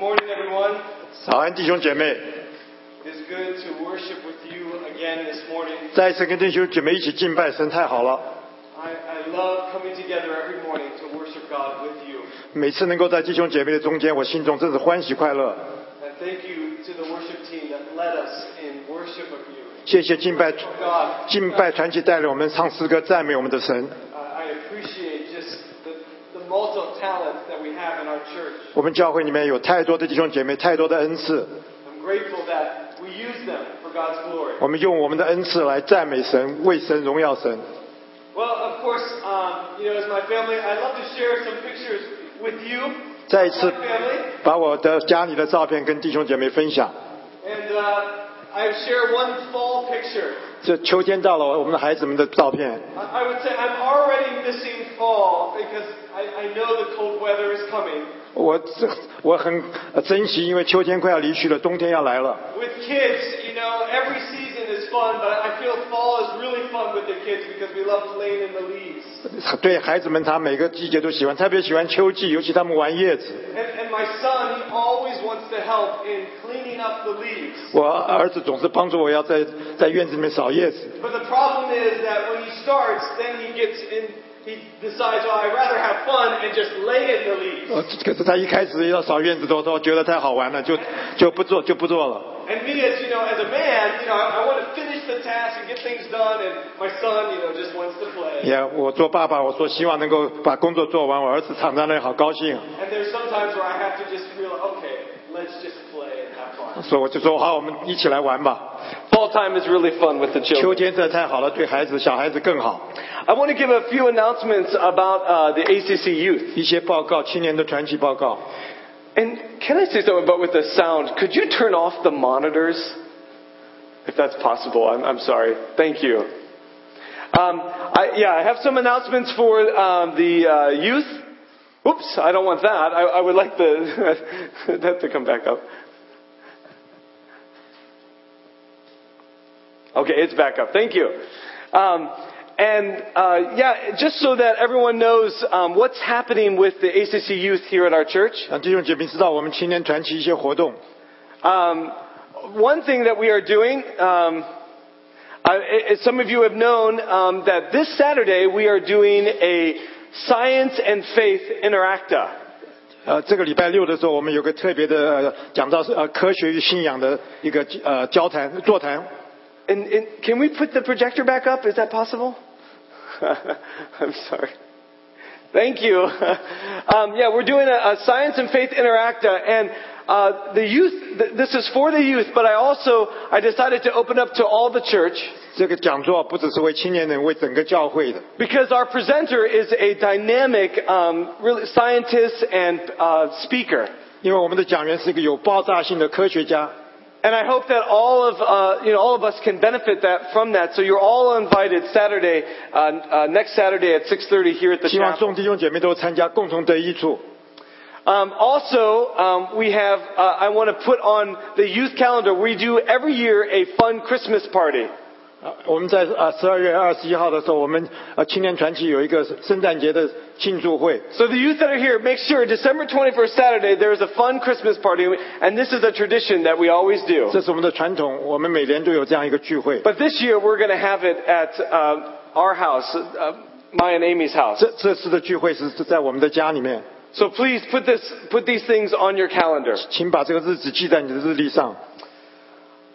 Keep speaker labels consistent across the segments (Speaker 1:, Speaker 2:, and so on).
Speaker 1: morning, everyone.
Speaker 2: 早安，弟兄姐妹，
Speaker 1: It is good to worship with you again this morning.
Speaker 2: 再一次跟弟兄姐妹一起敬拜神，太好了。
Speaker 1: I, I love coming together every morning to worship God with you.
Speaker 2: 每次能够在弟兄姐妹的中间，我心中真是欢喜快乐。
Speaker 1: And thank you to the worship team that led us in worship of you.
Speaker 2: 谢谢敬拜
Speaker 1: God,
Speaker 2: 敬拜团体带领我们唱诗歌赞美我们的神。
Speaker 1: I I appreciate just the, the multiple talent that we have in our church.
Speaker 2: 我们教会里面有太多的弟兄姐妹，太多的恩赐.我们用我们的恩赐来赞美神，为神荣耀神。
Speaker 1: Of course, um, you know, as my family, I love to share some pictures with you,
Speaker 2: 再一次把我的家里的照片跟弟兄姐妹分享。
Speaker 1: And uh, I share one fall picture.
Speaker 2: 这秋天到了，我们的孩子们的照片
Speaker 1: ，I I would say I'm already missing fall because I, I know the cold weather is coming.
Speaker 2: 我这我很呃珍惜，因为秋天快要离去了，冬天要来了。
Speaker 1: With kids, you know, every season is fun, but I feel fall is really fun with the kids because we love playing in the leaves.
Speaker 2: 对孩子们，他每个季节都喜欢，特别喜欢秋季，尤其他们玩叶子。
Speaker 1: And, and my son, he always wants to help in cleaning up the leaves.
Speaker 2: 我儿子总是帮助我要在在院子里面扫叶子
Speaker 1: ，But the problem is that when he starts, then he gets in, he decides, well, I'd rather have fun and just lay in the leaves.
Speaker 2: 呃可是他一开始要扫院子的时候，觉得太好玩了，就就不做就不做了。
Speaker 1: And me as, you know, as a man, you know, I, I want to finish the task and get things done, and my son, you know, just wants to play.
Speaker 2: 也我做爸爸，我说希望能够把工作做完，我儿子躺在那里好高兴，
Speaker 1: And there's sometimes where I have to just feel, okay,
Speaker 2: 所以我就说好，我们一起来玩吧。
Speaker 1: Fall time is really fun with the
Speaker 2: children. 天真的太好了，对孩子、小孩子更好。
Speaker 1: I want to give a few announcements about uh, the ACC youth.
Speaker 2: 一些报告，青年的团契报告。
Speaker 1: And can I say something about with the sound? Could you turn off the monitors? If that's possible, I'm, I'm sorry. Thank you. Um, I, yeah, I have some announcements for um, the uh, youth. Oops, I don't want that. I, I would like the, that to come back up. Okay, it's back up. Thank you. Um, and uh, yeah, just so that everyone knows um, what's happening with the ACC youth here at our church.
Speaker 2: 让弟兄姐妹知道我们青年团体一些活动。
Speaker 1: Um, one thing that we are doing, um, uh, i- some of you have known um, that this Saturday we are doing a science and faith interacta.
Speaker 2: 呃，这个礼拜六的时候，我们有个特别的呃讲到是呃科学与信仰的一个呃交谈座谈。
Speaker 1: And, and can we put the projector back up? Is that possible? I'm sorry. Thank you. Um, yeah, we're doing a, a science and faith interacta, and uh, the youth. Th- this is for the youth, but I also I decided to open up to all the church.
Speaker 2: 这个讲座不只是为青年人，为整个教会的。
Speaker 1: Because our presenter is a dynamic um, really scientist and uh, speaker.
Speaker 2: 因为我们的讲员是一个有爆炸性的科学家，
Speaker 1: And I hope that all of, uh, you know, all of us can benefit that, from that. So you're all invited Saturday, uh, uh, next Saturday at 6.30 here at the
Speaker 2: 希望
Speaker 1: chapel.
Speaker 2: 众弟兄姐妹都参加，共同得益处。
Speaker 1: Um, also, um, we have, uh, I want to put on the youth calendar, we do every year a fun Christmas party.
Speaker 2: 啊，我们在啊十二月二十一号的时候，我们啊青年团契有一个圣诞节的庆祝会。
Speaker 1: So the youth that are here, make sure December 21st Saturday there is a fun Christmas party, and this is a tradition that we always do.
Speaker 2: 这是我们的传统，我们每年都有这样一个聚会。
Speaker 1: But this year we're going to have it at um, our house, uh, my and Amy's house.
Speaker 2: 这这次的聚会是在我们的家里面。
Speaker 1: So please put this put these things on your calendar.
Speaker 2: 请把这个日子记在你的日历上。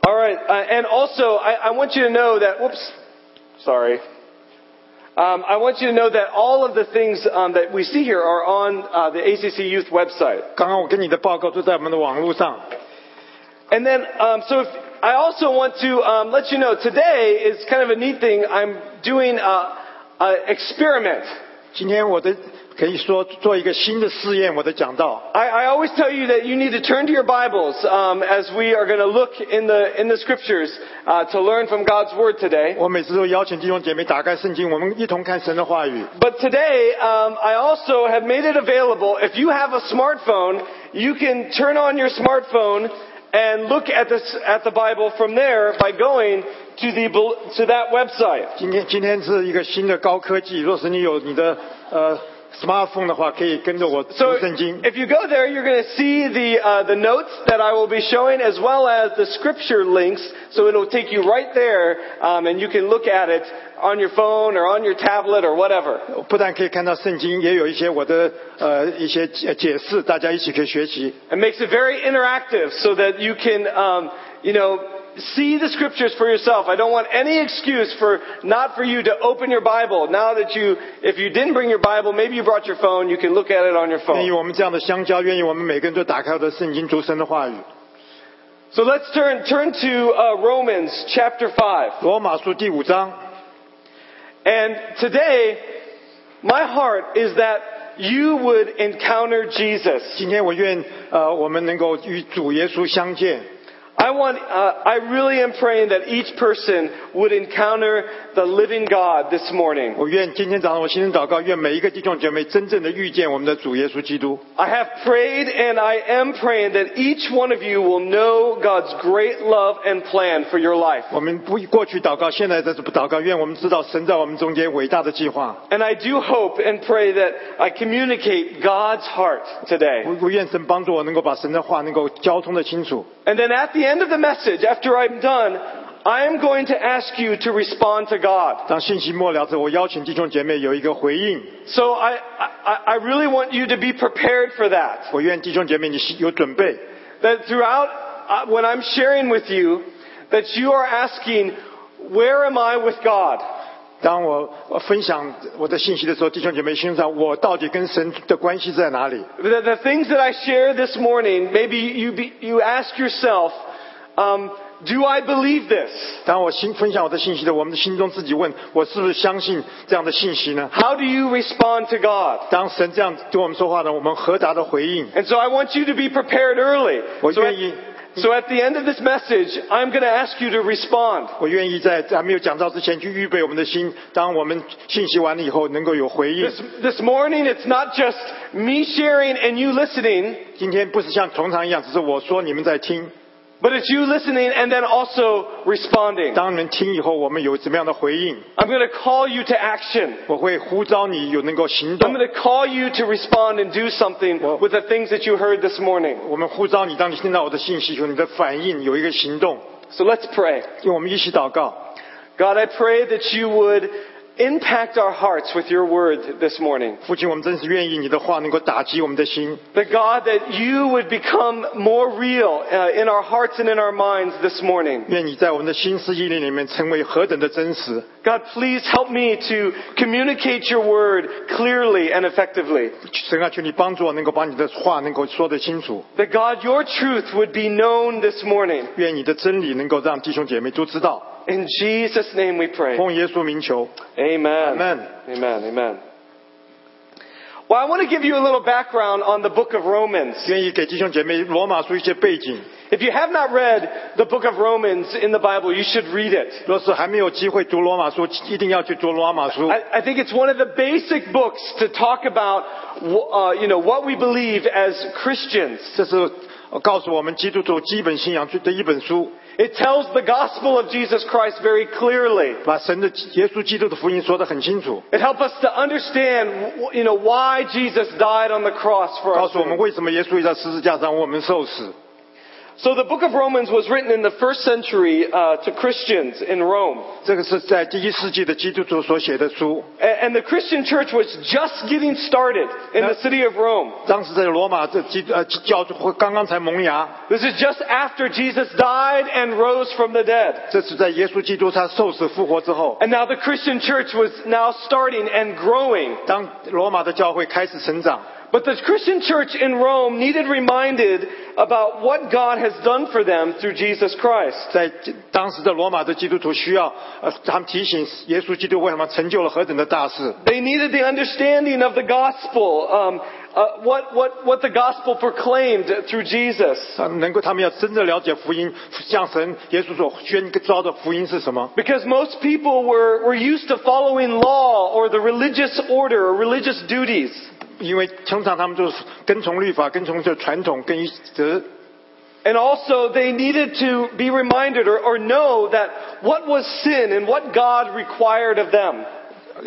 Speaker 1: All right, uh, and also I, I want you to know that. Whoops, sorry. Um, I want you to know that all of the things um, that we see here are on uh, the ACC Youth website.
Speaker 2: 刚刚我跟你的报告都在我们的网络上。
Speaker 1: And then, um, so if, I also want to um, let you know today is kind of a neat thing. I'm doing an experiment.
Speaker 2: 今天我的 可以说做一个新的试验，我的讲道。
Speaker 1: I, I always tell you that you need to turn to your Bibles um, as we are going to look in the in the Scriptures uh, to learn from God's Word today.
Speaker 2: 我每次都邀请弟兄姐妹打开圣经，我们一同看神的话语。
Speaker 1: But today, um, I also have made it available. If you have a smartphone, you can turn on your smartphone and look at this at the Bible from there by going to the to that website.
Speaker 2: 今天今天是一个新的高科技，若是你有你的呃 smartphone 的话，可以跟着我
Speaker 1: So
Speaker 2: 读圣经。
Speaker 1: if you go there, you're going to see the, uh, the notes that I will be showing as well as the scripture links. So it'll take you right there um, and you can look at it on your phone or on your tablet or whatever.
Speaker 2: 不但可以看到圣经，也有一些我的呃一些解解释，大家一起可以学习。
Speaker 1: It makes it very interactive so that you can, um, you know, see the scriptures for yourself. I don't want any excuse for not for you to open your Bible. Now that you, if you didn't bring your Bible, maybe you brought your phone, you can look at it on your
Speaker 2: 愿意
Speaker 1: phone.
Speaker 2: 我们这样的相交，愿意我们每个人都打开我的圣经，读神的话语。
Speaker 1: So let's turn, turn to uh, Romans chapter 5.
Speaker 2: 罗马书第五章，
Speaker 1: And today, my heart is that you would encounter Jesus.
Speaker 2: 今天我愿呃我们能够与主耶稣相见。
Speaker 1: I want, uh, I really am praying that each person would encounter the living God this morning.
Speaker 2: 我愿今天早上我心中祷告，愿每一个弟兄姐妹真正的遇见我们的主耶稣基督。
Speaker 1: I have prayed and I am praying that each one of you will know God's great love and plan for your life.
Speaker 2: 我们不过去祷告，现在在这不祷告，愿我们知道神在我们中间伟大的计划。
Speaker 1: And I do hope and pray that I communicate God's heart today.
Speaker 2: 我我愿神帮助我能够把神的话能够交通的清楚。
Speaker 1: And then at the end of the message, after I'm done, I am going to ask you to respond to God.
Speaker 2: 当信息末了之后，我邀请弟兄姐妹有一个回应。
Speaker 1: So I, I, I really want you to be prepared for that.
Speaker 2: 我愿弟兄姐妹你有准备，
Speaker 1: That throughout, uh, when I'm sharing with you, that you are asking, where am I with God?
Speaker 2: 当我我分享我的信息的时候，弟兄姐妹心上，我到底跟神的关系在哪里？
Speaker 1: The, the things that I share this morning, maybe you, be, you ask yourself, um, do I believe this?
Speaker 2: 当我心分享我的信息的，我们的心中自己问：我是不是相信这样的信息呢？
Speaker 1: How do you respond to God?
Speaker 2: 当神这样对我们说话呢，我们何达的回应？
Speaker 1: And so I want you to be prepared early.
Speaker 2: 我
Speaker 1: So
Speaker 2: 愿意
Speaker 1: at, so at the end of this message, I'm going to ask you to respond.
Speaker 2: 我愿意在还没有讲到之前去预备我们的心，当我们信息完了以后，能够有回应
Speaker 1: This,。this morning, it's not just me sharing and you listening,
Speaker 2: 今天不是像通常一样，只是我说你们在听。
Speaker 1: but it's you listening and then also responding.
Speaker 2: 当你们听以后，我们有怎么样的回应？
Speaker 1: I'm going to call you to action.
Speaker 2: 我会呼召你有能够行
Speaker 1: I'm
Speaker 2: 动。
Speaker 1: going to call you to respond and do something with the things that you heard this morning.
Speaker 2: 我们呼召你，当你听到我的信息以后，你的反应有一个行动。
Speaker 1: So let's pray.
Speaker 2: 因为我们一起祷告，
Speaker 1: God, I pray that you would impact our hearts with your word this morning.
Speaker 2: 父亲，我们真是愿意你的话能够打击我们的心。
Speaker 1: That God, that you would become more real uh, in our hearts and in our minds this morning.
Speaker 2: 愿你在我们的心思意念里面成为何等的真实。
Speaker 1: God, please help me to communicate your word clearly and effectively.
Speaker 2: 神啊，求你帮助我能够把你的话能够说得清楚。
Speaker 1: That God, your truth would be known this morning.
Speaker 2: 愿你的真理能够让弟兄姐妹都知道。
Speaker 1: In Jesus' name we pray.
Speaker 2: 奉耶稣名求，
Speaker 1: Amen.
Speaker 2: Amen.
Speaker 1: Amen. Amen. Well, I want to give you a little background on the book of Romans.
Speaker 2: 愿意给弟兄姐妹罗马书一些背景。
Speaker 1: If you have not read the book of Romans in the Bible, you should read it.
Speaker 2: 若是还没有机会读罗马书，一定要去读罗马书。
Speaker 1: I, I think it's one of the basic books to talk about, uh, you know, what we believe as Christians.
Speaker 2: 这是告诉我们基督徒基本信仰的一本书，
Speaker 1: It tells the gospel of Jesus Christ very clearly.
Speaker 2: 把神的耶稣基督的福音说得很清楚，
Speaker 1: It helps us to understand, you know, why Jesus died on the cross for
Speaker 2: 告
Speaker 1: us.
Speaker 2: 诉我们为什么耶稣在十字架上为我们受死。
Speaker 1: So the book of Romans was written in the first century uh, to Christians in Rome.
Speaker 2: 这个是在第一世纪的基督徒所写的书。
Speaker 1: A- And the Christian church was just getting started in the city of Rome.
Speaker 2: 当时在罗马这基呃教会刚刚才萌芽，
Speaker 1: This is just after Jesus died and rose from the dead.
Speaker 2: 这是在耶稣基督他受死复活之后，
Speaker 1: And now the Christian church was now starting and growing.
Speaker 2: 当罗马的教会开始成长。
Speaker 1: But the Christian church in Rome needed reminded about what God has done for them through Jesus Christ.
Speaker 2: 在当时的罗马的基督徒需要，呃，他们提醒耶稣基督为什么成就了何等的大事。
Speaker 1: They needed the understanding of the gospel, um, uh, what, what, what the gospel proclaimed through Jesus.
Speaker 2: 啊能够他们要真正了解福音，向神耶稣所宣召的福音是什么？
Speaker 1: Because most people were, were used to following law or the religious order or religious duties.
Speaker 2: 因为通常他们就是跟从律法，跟从这传统，跟一则
Speaker 1: And also they needed to be reminded or, or know that what was sin and what God required of them.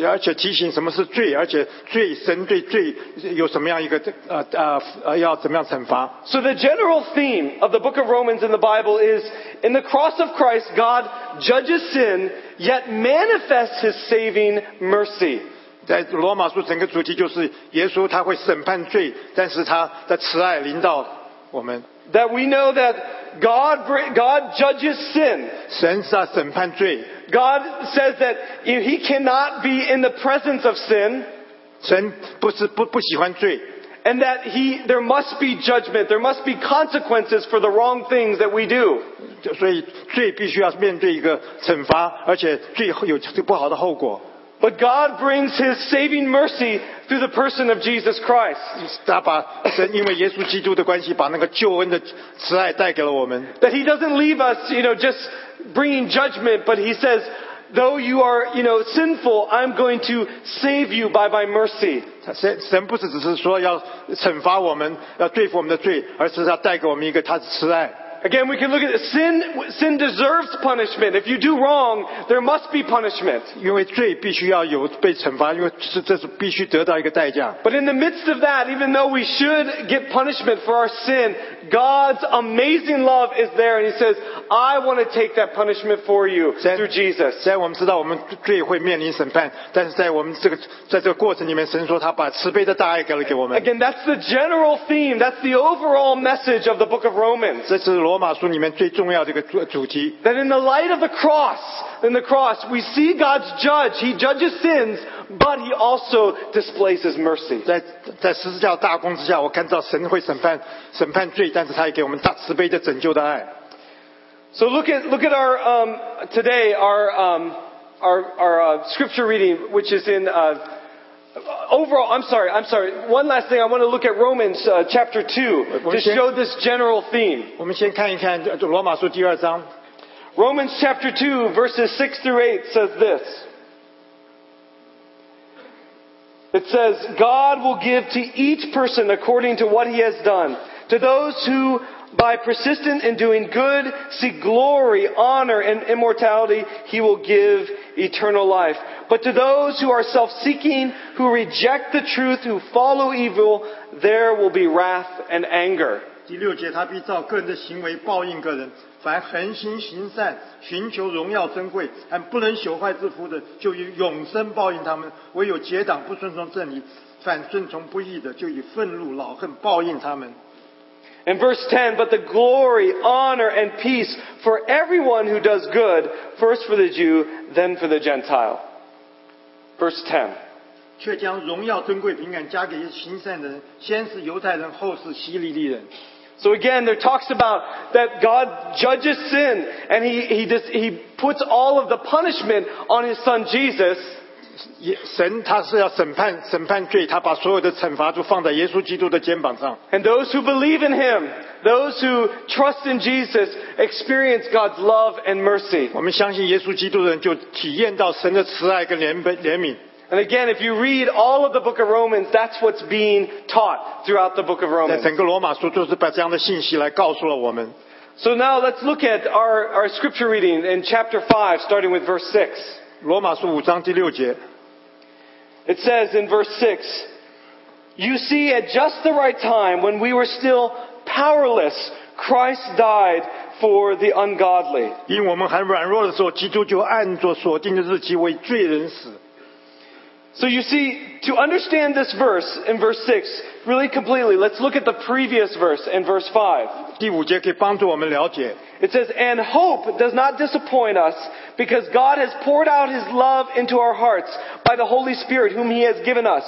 Speaker 2: 而且提醒什么是罪，而且罪神对罪有什么样一个呃呃呃要怎么样惩罚。
Speaker 1: So the general theme of the book of Romans in the Bible is in the cross of Christ, God judges sin, yet manifests his saving mercy.
Speaker 2: 在罗马书整个主题就是耶稣他会审判罪，但是他的慈爱临到我们。
Speaker 1: That we know that God, br- God judges sin.
Speaker 2: 神是要审判罪，
Speaker 1: God says that if he cannot be in the presence of sin,
Speaker 2: 神不是不不喜欢罪，
Speaker 1: and that he, there must be judgment, there must be consequences for the wrong things that we do.
Speaker 2: 所以罪必须要面对一个惩罚，而且罪会有不好的后果。
Speaker 1: But God brings his saving mercy through the person of Jesus Christ.
Speaker 2: 他把神因为耶稣基督的关系，把那个救恩的慈爱带给了我们。
Speaker 1: That he doesn't leave us, you know, just bringing judgment, but he says, though you are, you know, sinful, I'm going to save you by my mercy.
Speaker 2: 神神不是只是说要惩罚我们，要对付我们的罪，而是要带给我们一个他的慈爱。
Speaker 1: Again, we can look at it. Sin, sin deserves punishment. If you do wrong, there must be punishment.
Speaker 2: 因为罪必须要有被惩罚，因为是这是必须得到一个代价。
Speaker 1: But in the midst of that, even though we should get punishment for our sin, God's amazing love is there and He says, I want to take that punishment for you
Speaker 2: 在
Speaker 1: through Jesus.
Speaker 2: 虽然我们知道我们罪会面临审判，但是在我们这个在这个过程里面，神说他把慈悲的大爱给了给我们。
Speaker 1: Again, that's the general theme. That's the overall message of the book of Romans.
Speaker 2: 这是 罗马书里面最重要的一个主主题。
Speaker 1: That in the light of the cross, in the cross, we see God's judge. He judges sins, but He also displays His mercy.
Speaker 2: 在在十字架大功之下，我看到神会审判审判罪，但是他也给我们大慈悲的拯救的爱。
Speaker 1: So look at look at our um, today our um, our, our uh, scripture reading, which is in uh, overall. I'm sorry. I'm sorry. One last thing. I want to look at Romans uh, chapter two to
Speaker 2: Okay.
Speaker 1: show this general theme.
Speaker 2: 我们先看一看这罗马书第二章，
Speaker 1: Romans chapter 2 verses 6 through 8 says this. It says, God will give to each person according to what he has done. To those who, by persistent in doing good, seek glory, honor, and immortality, he will give eternal life. But to those who are self-seeking, who reject the truth, who follow evil, there will be wrath and anger.
Speaker 2: 第六节，他必照个人的行为报应个人。凡恒心行善、寻求荣耀珍贵，和不能朽坏之福的，就以永生报应他们；唯有结党不顺从正理、反顺从不义的，就以愤怒恼恨报应他们。
Speaker 1: In verse 10, but the glory, honor, and peace for everyone who does good, first for the Jew, then for the Gentile. Verse 10.
Speaker 2: 却将荣耀、尊贵、平安加给行善人，先是犹太人，后是希利尼人。
Speaker 1: So again, there talks about that God judges sin and he, he, just, he puts all of the punishment on his son Jesus.
Speaker 2: 也神他是要审判审判罪，他把所有的惩罚都放在耶稣基督的肩膀上。
Speaker 1: And those who believe in him, those who trust in Jesus, experience God's love and mercy.
Speaker 2: 我们相信耶稣基督的人，就体验到神的慈爱跟怜悯怜悯。
Speaker 1: And again, if you read all of the book of Romans, that's what's being taught throughout the book of
Speaker 2: 在
Speaker 1: Romans.
Speaker 2: 整个罗马书就是把这样的信息来告诉了我们。
Speaker 1: So now let's look at our, our scripture reading in chapter 5, starting with verse 6.
Speaker 2: 罗马书五章第六节，
Speaker 1: It says in verse 6, You see, at just the right time, when we were still powerless, Christ died for the ungodly.
Speaker 2: 因我们还软弱的时候，基督就按着所定的日期为罪人死。
Speaker 1: So you see, to understand this verse in verse 6 really completely, let's look at the previous verse in verse 5.
Speaker 2: 第五节可以帮助我们了解，
Speaker 1: It says, And hope does not disappoint us because God has poured out His love into our hearts by the Holy Spirit whom He has given us.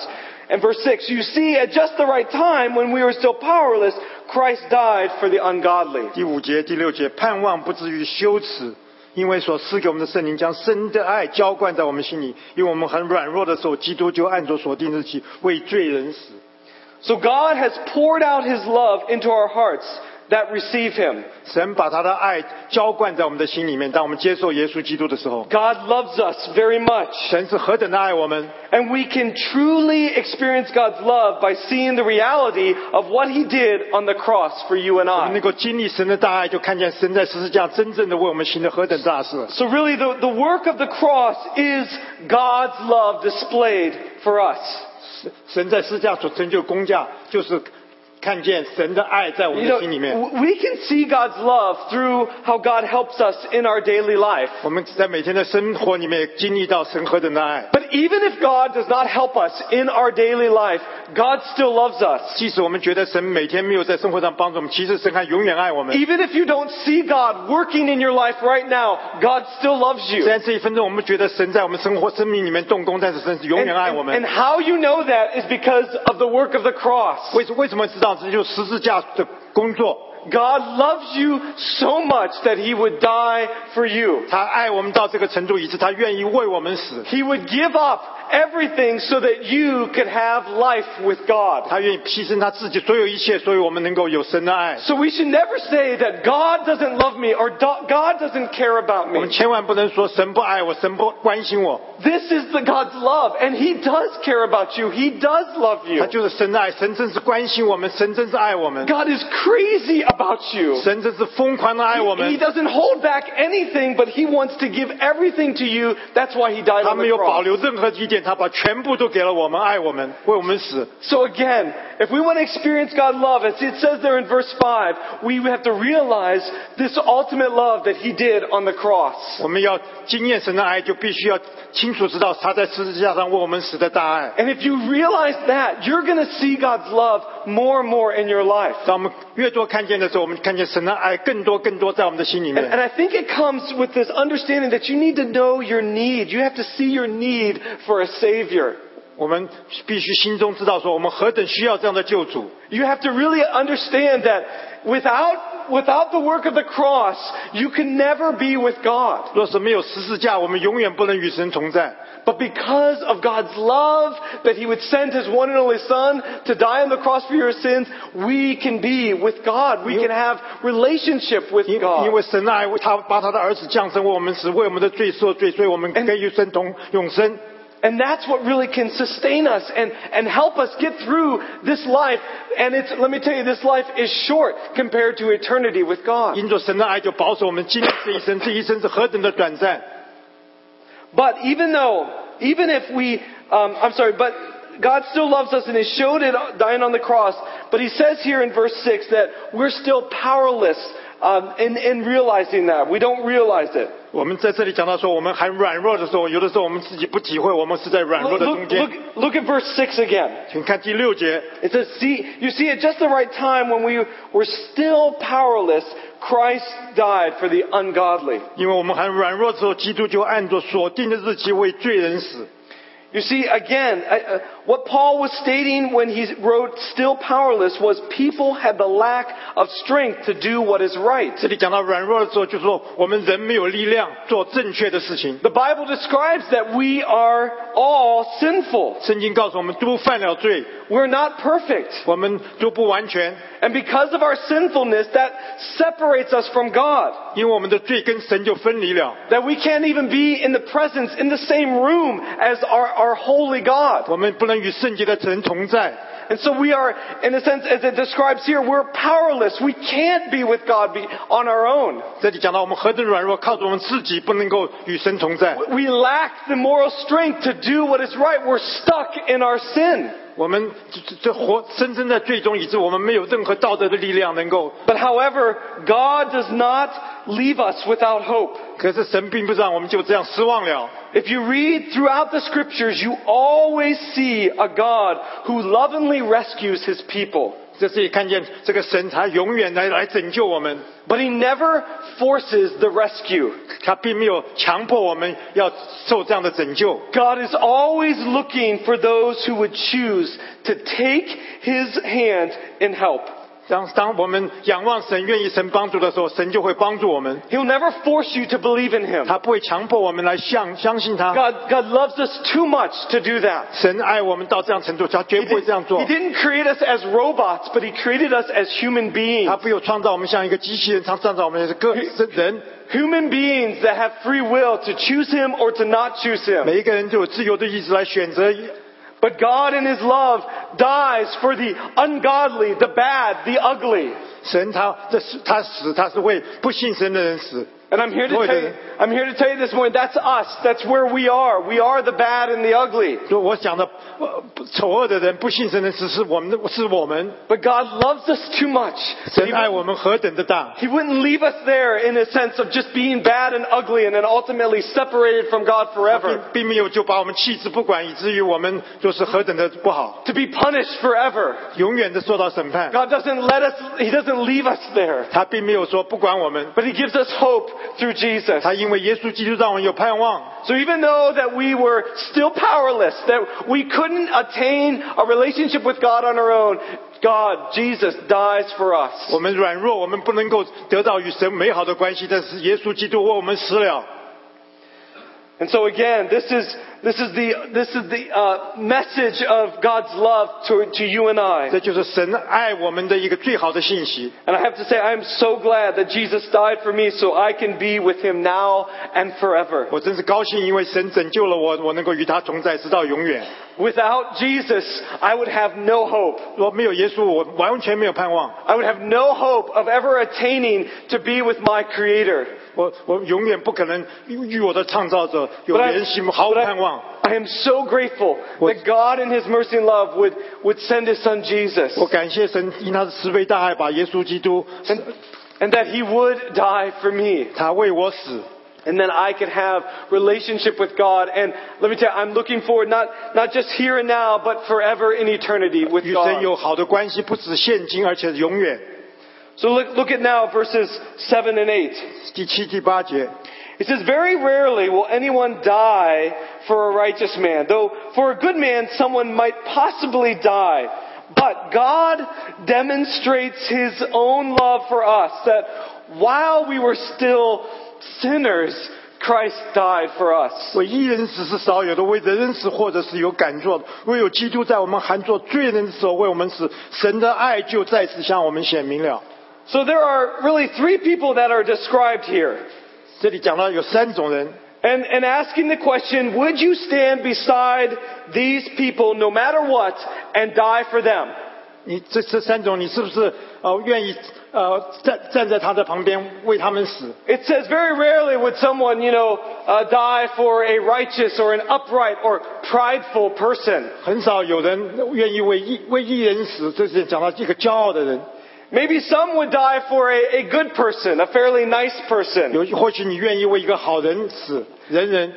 Speaker 1: And verse 6, You see, at just the right time, when we were still powerless, Christ died for the ungodly.
Speaker 2: 第五节、第六节，盼望不至于羞耻，因为所赐给我们的圣灵将神的爱浇灌在我们心里，因为我们很软弱的时候，基督就按着所定日期为罪人死。
Speaker 1: So God has poured out His love into our hearts. that receive him.
Speaker 2: 神把他的爱浇灌在我们的心里面。当我们接受耶稣基督的时候，
Speaker 1: God loves us very much.
Speaker 2: 神是何等的爱我们。
Speaker 1: And we can truly experience God's love by seeing the reality of what He did on the cross for you and
Speaker 2: 我们能
Speaker 1: I.
Speaker 2: 够经历神的大爱，就看见神在十字架真正的为我们行的何等大事。
Speaker 1: So really the, the work of the cross is God's love displayed for us.
Speaker 2: 神在十字架所成就的工价，就是 看见神的爱在我们
Speaker 1: You
Speaker 2: 的
Speaker 1: know,
Speaker 2: 心里面。
Speaker 1: w- we can see God's love through how God helps us in our daily life.
Speaker 2: 我们在每天的生活里面也经历到神何等的爱。
Speaker 1: But even if God does not help us in our daily life, God still loves us.
Speaker 2: 即使我们觉得神每天没有在生活上帮助我们，其实神还永远爱我们。
Speaker 1: Even if you don't see God working in your life right now, God still loves
Speaker 2: 虽
Speaker 1: you.
Speaker 2: 然这一分钟我们觉得神在我们生活生命里面动工，但是神是永
Speaker 1: And,
Speaker 2: 远爱
Speaker 1: and-
Speaker 2: 我
Speaker 1: and
Speaker 2: 们。
Speaker 1: how you know that is because of the work of the cross.
Speaker 2: 为为什么知道 这就十字架的工作
Speaker 1: ？God loves you so much that He would die for you.
Speaker 2: 他爱我们到这个程度，以致他愿意为我们死。
Speaker 1: He would give up everything so that you could have life with God.
Speaker 2: 他愿意牺牲他自己所有一切，所以我们能够有神的爱。
Speaker 1: So we should never say that God doesn't love me or do- God doesn't care about
Speaker 2: 我们
Speaker 1: me.
Speaker 2: 千万不能说神不爱我，神不关心我。
Speaker 1: This is the God's love, and He does care about you. He does love
Speaker 2: 他
Speaker 1: you.
Speaker 2: 就是神的爱，神真是关心我们，神真是爱我们，
Speaker 1: God is crazy about you.
Speaker 2: 神真是疯狂的爱我
Speaker 1: He
Speaker 2: 们。
Speaker 1: doesn't hold back anything, but He wants to give everything to you. That's why He died
Speaker 2: 他
Speaker 1: on
Speaker 2: 没
Speaker 1: the
Speaker 2: 有保
Speaker 1: cross.
Speaker 2: 留任何一点， 他把全部都给了我们，爱我们，为我们死。
Speaker 1: So again, if we want to experience God's love, as it says there in verse 5, we have to realize this ultimate love that He did on the cross.
Speaker 2: 我们要经验神的爱，就必须要清楚知道他在十字架上为我们死的大爱。
Speaker 1: And if you realize that, you're going to see God's love more and more in your life.
Speaker 2: 当我们越多看见的时候，我们看见神的爱更多更多在我们的心里
Speaker 1: And, and
Speaker 2: 面。
Speaker 1: I think it comes with this understanding that you need to know your need. You have to see your need for a Savior.
Speaker 2: 我们必须心中知道说，我们何等需要这样的救主。
Speaker 1: You have to really understand that without, without the work of the cross, you can never be with God.
Speaker 2: 若是没有十字架，我们永远不能与神同在。
Speaker 1: But because of God's love, that He would send His one and only Son to die on the cross for your sins, we can be with God. We can have relationship with
Speaker 2: 因
Speaker 1: God.
Speaker 2: 因为神的爱，他把他的儿子降生为我们死，为我们的罪受罪，所以我们可以与神同永生。
Speaker 1: And and that's what really can sustain us and, and help us get through this life. And it's, let me tell you, this life is short compared to eternity with God. But even though, even if we, um, I'm sorry, but God still loves us and He showed it dying on the cross. But He says here in verse 6 that we're still powerless um, in, in realizing that. We don't realize it.
Speaker 2: 我们在这里讲到说，我们还软弱的时候，有的时候我们自己不体会，我们是在软弱
Speaker 1: Look,
Speaker 2: 的
Speaker 1: look,
Speaker 2: 中间
Speaker 1: look,。look at verse 6 again.
Speaker 2: 请看第六节，
Speaker 1: It says, see, you see, at just the right time when we were still powerless, Christ died for the ungodly.
Speaker 2: 因为我们还软弱的时候，基督就按着所定的日期为罪人死。
Speaker 1: You see, again, uh, uh, what Paul was stating when he wrote still powerless was people had the lack of strength to do what is right.
Speaker 2: 这里讲到软弱的时候，就是说我们人没有力量做正确的事情。
Speaker 1: The Bible describes that we are all sinful.
Speaker 2: 圣经告诉我们都犯了罪，
Speaker 1: We're not perfect.
Speaker 2: 我们都不完全，
Speaker 1: And because of our sinfulness, that separates us from God.
Speaker 2: 因为我们的罪跟神就分离了。
Speaker 1: That we can't even be in the presence, in the same room as our, our holy God.
Speaker 2: 我们不能 与圣洁的神同在，
Speaker 1: And so we are, in a sense, as it describes here, we're powerless. We can't be with God be, on our own.
Speaker 2: 这里讲到我们何等软弱，靠着我们自己不能够与神同在。
Speaker 1: We lack the moral strength to do what is right. We're stuck in our sin.
Speaker 2: 我们这这这活深深在罪中，以致我们没有任何道德的力量能够。
Speaker 1: But however, God does not leave us without hope.
Speaker 2: 可是神并不让我们就这样失望了。
Speaker 1: If you read throughout the scriptures, you always see a God who lovingly rescues his people.
Speaker 2: 在这里看见这个神，他永远来来拯救我们，
Speaker 1: But he never forces the rescue.
Speaker 2: 他并没有强迫我们要受这样的拯救。
Speaker 1: God is always looking for those who would choose to take his hand and help.
Speaker 2: 当当我们仰望神、愿意神帮助的时候，神就会帮助我们。
Speaker 1: He'll never force you to believe in Him.
Speaker 2: 他不会强迫我们来相相信他。
Speaker 1: God, God loves us too much to do that.
Speaker 2: 神爱我们到这样程度，他绝
Speaker 1: He,
Speaker 2: 不会这样
Speaker 1: did,
Speaker 2: 做
Speaker 1: he。didn't create us as robots, but He created us as human beings.
Speaker 2: 他不有创造我们像一个机器人，他创造我们是个人。
Speaker 1: Human beings that have free will to choose Him or to not choose Him.
Speaker 2: 每一个人都有自由的意志来选择。
Speaker 1: But God in His love dies for the ungodly, the bad, the ugly.
Speaker 2: 神他这是他死，他是为不信神的人死。
Speaker 1: And I'm here to
Speaker 2: Lord,
Speaker 1: tell you, I'm here to tell you this morning, that's us. That's where we are. We are the bad and the ugly.
Speaker 2: 就我讲的呃丑恶的人、不信神的人，只是我们的，是我们。
Speaker 1: But God loves us too much.
Speaker 2: 神爱我们何等的大！
Speaker 1: He wouldn't leave us there in a sense of just being bad and ugly and then ultimately separated from God
Speaker 2: 并
Speaker 1: forever.
Speaker 2: 并没有就把我们弃之不管，以至于我们就是何等的不好，
Speaker 1: To be punished forever.
Speaker 2: 永远的受到审判。
Speaker 1: God doesn't let us, He doesn't leave us there.
Speaker 2: 他并没有说不管我们，
Speaker 1: But He gives us hope through Jesus.
Speaker 2: 他因为耶稣基督让我们有盼望。
Speaker 1: So even though that we were still powerless, that we couldn't attain a relationship with God on our own, God, Jesus dies for us.
Speaker 2: 我们软弱，我们不能够得到与神美好的关系，但是耶稣基督为我们死了。
Speaker 1: And so again, this is, this is the, this is the uh, message of God's love to, to you and I.
Speaker 2: 这就是神爱我们的一个最好的信息。
Speaker 1: And I have to say, I'm so glad that Jesus died for me so I can be with him now and forever.
Speaker 2: 我真是高兴，因为神拯救了我，我能够与他同在，直到永远。
Speaker 1: Without Jesus, I would have no hope.
Speaker 2: 如果没有耶稣，我完全没有盼望，
Speaker 1: I would have no hope of ever attaining to be with my Creator.
Speaker 2: 我我永远不可能与我的创造者有
Speaker 1: But I-
Speaker 2: 联系，毫无
Speaker 1: but I-
Speaker 2: 盼望。
Speaker 1: I am so grateful that God in His mercy and love would, would send His Son Jesus.
Speaker 2: 我感谢神，因他的慈悲大爱，把耶稣基督，
Speaker 1: And, and that He would die for me.
Speaker 2: 他为我死，
Speaker 1: And then I could have relationship with God. And let me tell you, I'm looking forward not, not just here and now, but forever in eternity with
Speaker 2: 与神
Speaker 1: God.
Speaker 2: 有好的关系，不止现今，而且永远。
Speaker 1: So look, look at now verses 7 and 8.
Speaker 2: 第七、第八节，
Speaker 1: It says, Very rarely will anyone die for a righteous man, though for a good man someone might possibly die. But God demonstrates His own love for us, that while we were still sinners, Christ died for us.
Speaker 2: 为一人死是少有的，为人人死或者是有感作的，唯有基督在我们还做罪人的时候为我们死，神的爱就在此向我们显明了。
Speaker 1: So there are really three people that are described here.
Speaker 2: 这里讲到有三种人，
Speaker 1: And, and asking the question, would you stand beside these people no matter what and die for them?
Speaker 2: 你这这三种，你是不是呃愿意呃站站在他的旁边为他们死？
Speaker 1: It says very rarely would someone, you know, uh, die for a righteous or an upright or prideful person.
Speaker 2: 很少有人愿意为一为一人死，这是讲到一个骄傲的人。
Speaker 1: Maybe some would die for a, a good person, a fairly nice person.
Speaker 2: 有或许你愿意为一个好人死，人人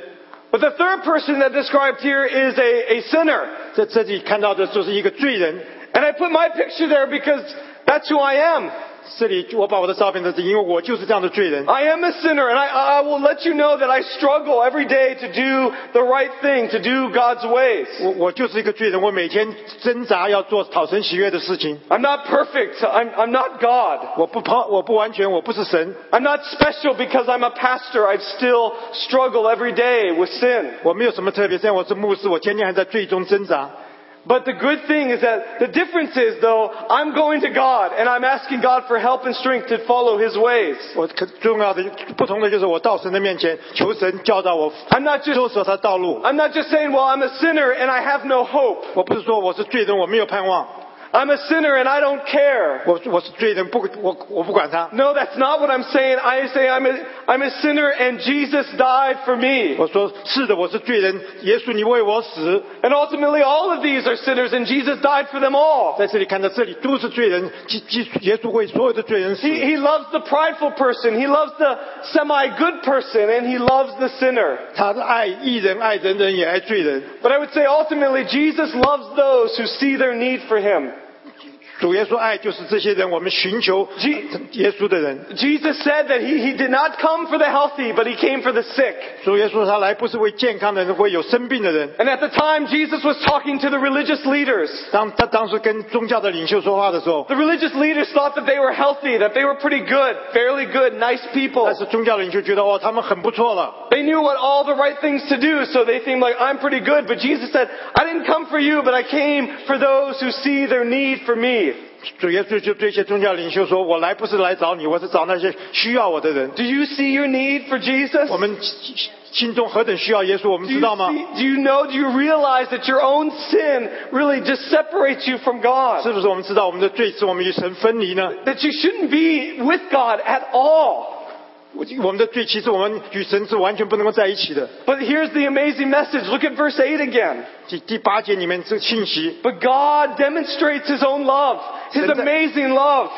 Speaker 1: But the third person that described here is a, a sinner.
Speaker 2: 在这里看到的就是一个罪人。
Speaker 1: And I put my picture there because that's who I am.
Speaker 2: 这里我把我的照片在这里，因为我就是这样的罪人。
Speaker 1: I am a sinner, and I, I will let you know that I struggle every day to do the right thing, to do God's ways.
Speaker 2: 我我就是一个罪人，我每天挣扎要做讨神喜悦的事情。
Speaker 1: I'm not perfect. I'm, I'm not God.
Speaker 2: 我不抛，我不完全，我不是神，
Speaker 1: I'm not special because I'm a pastor. I still struggle every day with sin.
Speaker 2: 我没有什么特别。虽然我是牧师，我天天还在罪中挣扎。
Speaker 1: But the good thing is that the difference is though, I'm going to God and I'm asking God for help and strength to follow His ways.
Speaker 2: 我可重要的不同的就是我到神的面前求神教导我，
Speaker 1: I'm not just,
Speaker 2: 搜索他道路。
Speaker 1: I'm not just saying, well, I'm a sinner and I have no hope.
Speaker 2: 我不是说我是罪人，我没有盼望。
Speaker 1: I'm a sinner and I don't care.
Speaker 2: 我我是罪人，不我我不管他。
Speaker 1: No, that's not what I'm saying. I say I'm a, I'm a sinner and Jesus died for me.
Speaker 2: 我说是的，我是罪人，耶稣你为我死。
Speaker 1: And ultimately all of these are sinners and Jesus died for them all.
Speaker 2: 在这里看到这里都是罪人，基基耶稣为所有的罪人死。
Speaker 1: He, he loves the prideful person. He loves the semi-good person and he loves the sinner.
Speaker 2: 他爱义人，爱人人，也爱罪人。
Speaker 1: But I would say ultimately Jesus loves those who see their need for him.
Speaker 2: 主耶稣爱就是这些人，我们寻求
Speaker 1: Je-
Speaker 2: 耶稣的人。
Speaker 1: Jesus said that he, he did not come for the healthy, but he came for the sick.
Speaker 2: 主耶稣他来不是为健康的人，为有生病的人。
Speaker 1: And at the time, Jesus was talking to the religious leaders.
Speaker 2: 当他当时跟宗教的领袖说话的时候，
Speaker 1: The religious leaders thought that they were healthy, that they were pretty good, fairly good, nice people.
Speaker 2: 但是宗教领袖觉得哦，他们很不错了。
Speaker 1: They knew what all the right things to do, so they seemed like I'm pretty good. But Jesus said, I didn't come for you, but I came for those who see their need for me.
Speaker 2: 主耶稣就对一些宗教领袖说：“我来不是来找你，我是找那些需要我的人。
Speaker 1: Do you see your need for Jesus?
Speaker 2: 我们心中何等需要耶稣，我们
Speaker 1: Do
Speaker 2: 知
Speaker 1: you,
Speaker 2: 道吗？
Speaker 1: see, do you know, do you realize that your own sin really just separates you from God?
Speaker 2: 是不是我们知道我们的罪使我们与神分离呢？
Speaker 1: That you shouldn't be with God at all.
Speaker 2: 我们的罪其实我们与神是完全不能够在一起的。
Speaker 1: But here's the amazing message. Look at verse 8 again.
Speaker 2: 第第八节里面这个信息，
Speaker 1: But God demonstrates His own love, His
Speaker 2: Send that-
Speaker 1: amazing love.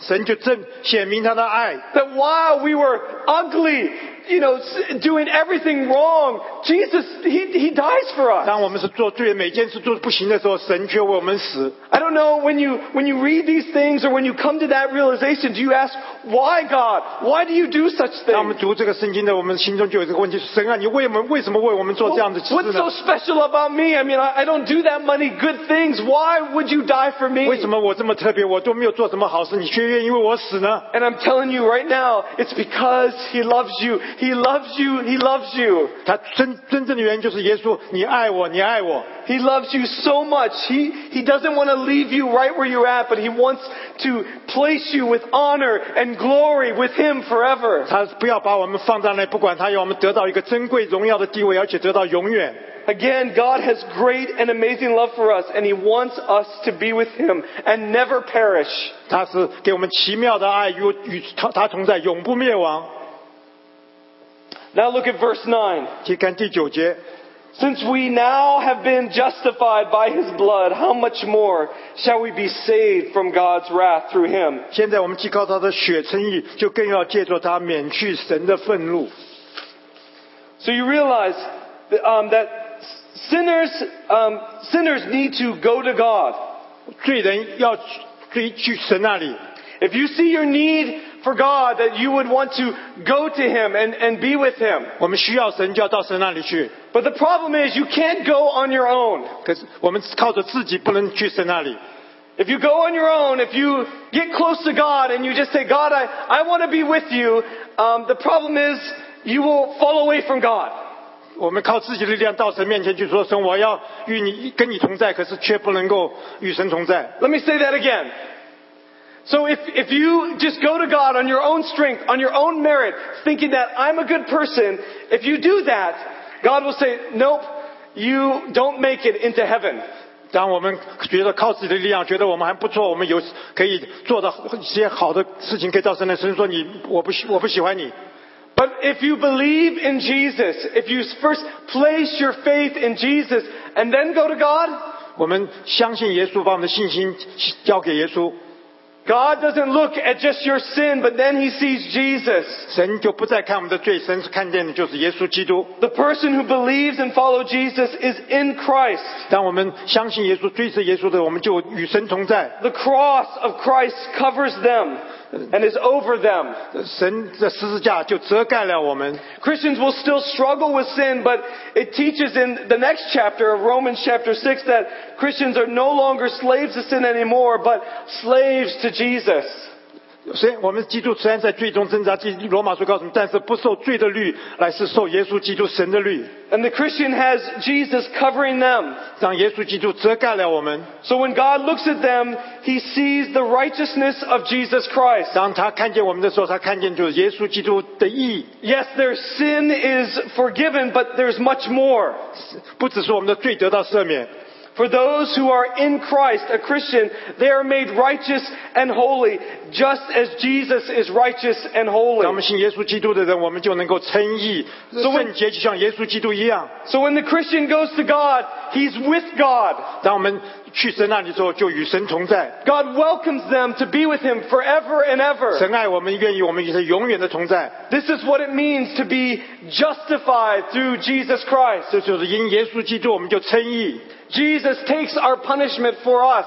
Speaker 2: 神就正显明他的爱。
Speaker 1: That while we were ugly, you know, s- doing everything wrong, Jesus, He, he dies for us.
Speaker 2: 当我们是做罪，每件事做得不行的时候，神却为我们死。
Speaker 1: I don't know when you, when you read these things or when you come to that realization, do you ask, why God? Why do you do such
Speaker 2: 当我们
Speaker 1: things?
Speaker 2: 读这个圣经的，我们心中就有这个问题：神啊，你为我们为什么为我们做这样的事
Speaker 1: What's so
Speaker 2: 呢？
Speaker 1: special about me? I mean, I, I don't do that many good things. Why would you die for me?
Speaker 2: 为什么我这么特别，我都没有做什么好事，你却愿意为我死呢？
Speaker 1: And I'm telling you right now, it's because He loves you. He loves you. He loves you.
Speaker 2: 他真真正的原因就是耶稣，你爱我，你爱我。
Speaker 1: He loves you so much. He, he doesn't want to leave you right where you're at, but He wants to place you with honor and glory with Him forever.
Speaker 2: 他不要把我们放在那里，不管他要我们得到一个珍贵荣耀的地位，而且得到永远。
Speaker 1: Again, God has great and amazing love for us, and He wants us to be with Him and never perish.
Speaker 2: 他是给我们奇妙的爱，与与他他同在，永不灭亡。
Speaker 1: Now look at verse 9.
Speaker 2: 去看第九节，
Speaker 1: Since we now have been justified by His blood, how much more shall we be saved from God's wrath through Him?
Speaker 2: 现在我们既靠他的血称义，就更要借着他免去神的愤怒。
Speaker 1: So you realize that, um, that sinners, um, sinners need to go to God.
Speaker 2: 罪人要追去神那里。
Speaker 1: If you see your need for God, that you would want to go to Him and, and be with Him.
Speaker 2: 我们需要神，就要到神那里去。
Speaker 1: But the problem is you can't go on your own.
Speaker 2: 可是我们靠着自己不能去神那里。
Speaker 1: If you go on your own, if you get close to God and you just say, God, I, I want to be with you, um, the problem is you will fall away from God.
Speaker 2: 我们靠自己的力量到神面前去说神，我要与你跟你同在，可是却不能够与神同在。
Speaker 1: Let me say that again. So if, if you just go to God on your own strength, on your own merit, thinking that I'm a good person, if you do that, God will say, nope, you don't make it into heaven.
Speaker 2: 当我们觉得靠自己的力量，觉得我们还不错，我们有可以做到一些好的事情，可以到神的神说你，我不喜我不喜欢你。
Speaker 1: But if you believe in Jesus, if you first place your faith in Jesus and then go to God,
Speaker 2: 我们相信耶稣，把我们的信心交给耶稣，
Speaker 1: God doesn't look at just your sin, but then He sees Jesus.
Speaker 2: 神就不再看我们的罪，神是看见的就是耶稣基督。
Speaker 1: The person who believes and follows Jesus is in Christ.
Speaker 2: 当我们相信耶稣、追随耶稣的，我们就与神同在。
Speaker 1: The cross of Christ covers them and is over them.
Speaker 2: 神的十字架就遮盖了我们。
Speaker 1: Christians will still struggle with sin, but it teaches in the next chapter of Romans chapter 6 that Christians are no longer slaves to sin anymore, but slaves to Jesus.
Speaker 2: 虽然我们基督虽然在罪中挣扎，记罗马书告诉我们，但是不受罪的律，乃是受耶稣基督神的律，
Speaker 1: And the Christian has Jesus covering them.
Speaker 2: 让耶稣基督遮盖了我们。
Speaker 1: So when God looks at them, He sees the righteousness of Jesus Christ.
Speaker 2: 当他看见我们的时候，他看见就是耶稣基督的义，
Speaker 1: Yes, their sin is forgiven, but there's much more.
Speaker 2: 不只是我们的罪得到赦免。
Speaker 1: For those who are in Christ, a Christian, they are made righteous and holy, just as Jesus is righteous and
Speaker 2: 当
Speaker 1: holy.
Speaker 2: 我们信耶稣基督的人，我们就能够称义、
Speaker 1: So when-
Speaker 2: 圣洁，就像耶稣基督一样。
Speaker 1: So when the Christian goes to God, he's with God.
Speaker 2: 当我们去神那里之后，就与神同在。
Speaker 1: God welcomes them to be with him forever and ever.
Speaker 2: 神爱我们，愿意我们与他永远的同在。
Speaker 1: This is what it means to be justified through Jesus Christ.
Speaker 2: 这就是因耶稣基督，我们就称义。
Speaker 1: Jesus takes our punishment for us.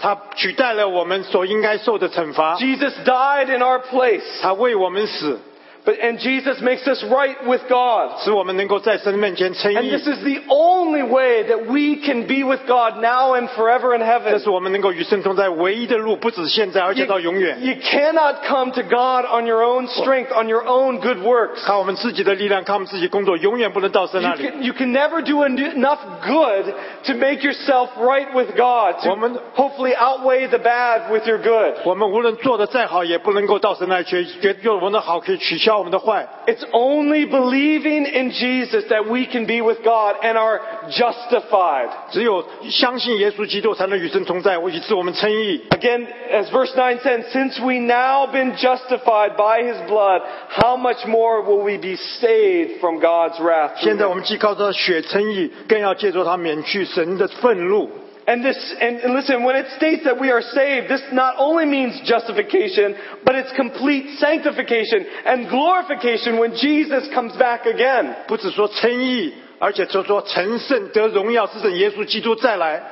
Speaker 2: 他取代了我们所应该受的惩罚，
Speaker 1: Jesus died in our place.
Speaker 2: 他为我们死，
Speaker 1: But, and Jesus makes us right with God.
Speaker 2: 使我们能够在神面前称
Speaker 1: And
Speaker 2: 义
Speaker 1: this。is the only way that we can be with God now and forever in
Speaker 2: 这
Speaker 1: heaven.
Speaker 2: 是我们能够与神同在唯一的路，不止现在，而且
Speaker 1: You,
Speaker 2: 到永远。
Speaker 1: you cannot come to God on your own strength, on your own good works.
Speaker 2: 靠我们自己的力量，靠我们自己工作，永远不能到神
Speaker 1: You
Speaker 2: 那里。
Speaker 1: can, you can never do en- enough good to make yourself right with God, to
Speaker 2: Woman-
Speaker 1: hopefully outweigh the bad with your good.
Speaker 2: 我们无论做的再好，也不能够到神那里去，觉得用我们的好可以取消 我们的坏。
Speaker 1: It's only believing in Jesus that we can be with God and are justified.
Speaker 2: 只有相信耶稣基督，才能与神同在，以致我们称义。
Speaker 1: Again, as verse 9 says, since we now been justified by his blood, how much more will we be saved from God's wrath? through
Speaker 2: 现在
Speaker 1: him?
Speaker 2: 我们既靠着血称义，更要借助他免去神的愤怒。
Speaker 1: And this, and, and listen, when it states that we are saved, this not only means justification, but it's complete sanctification and glorification when Jesus comes back again.
Speaker 2: 不只说称义，而且就说成圣得荣耀，是等耶稣基督再来。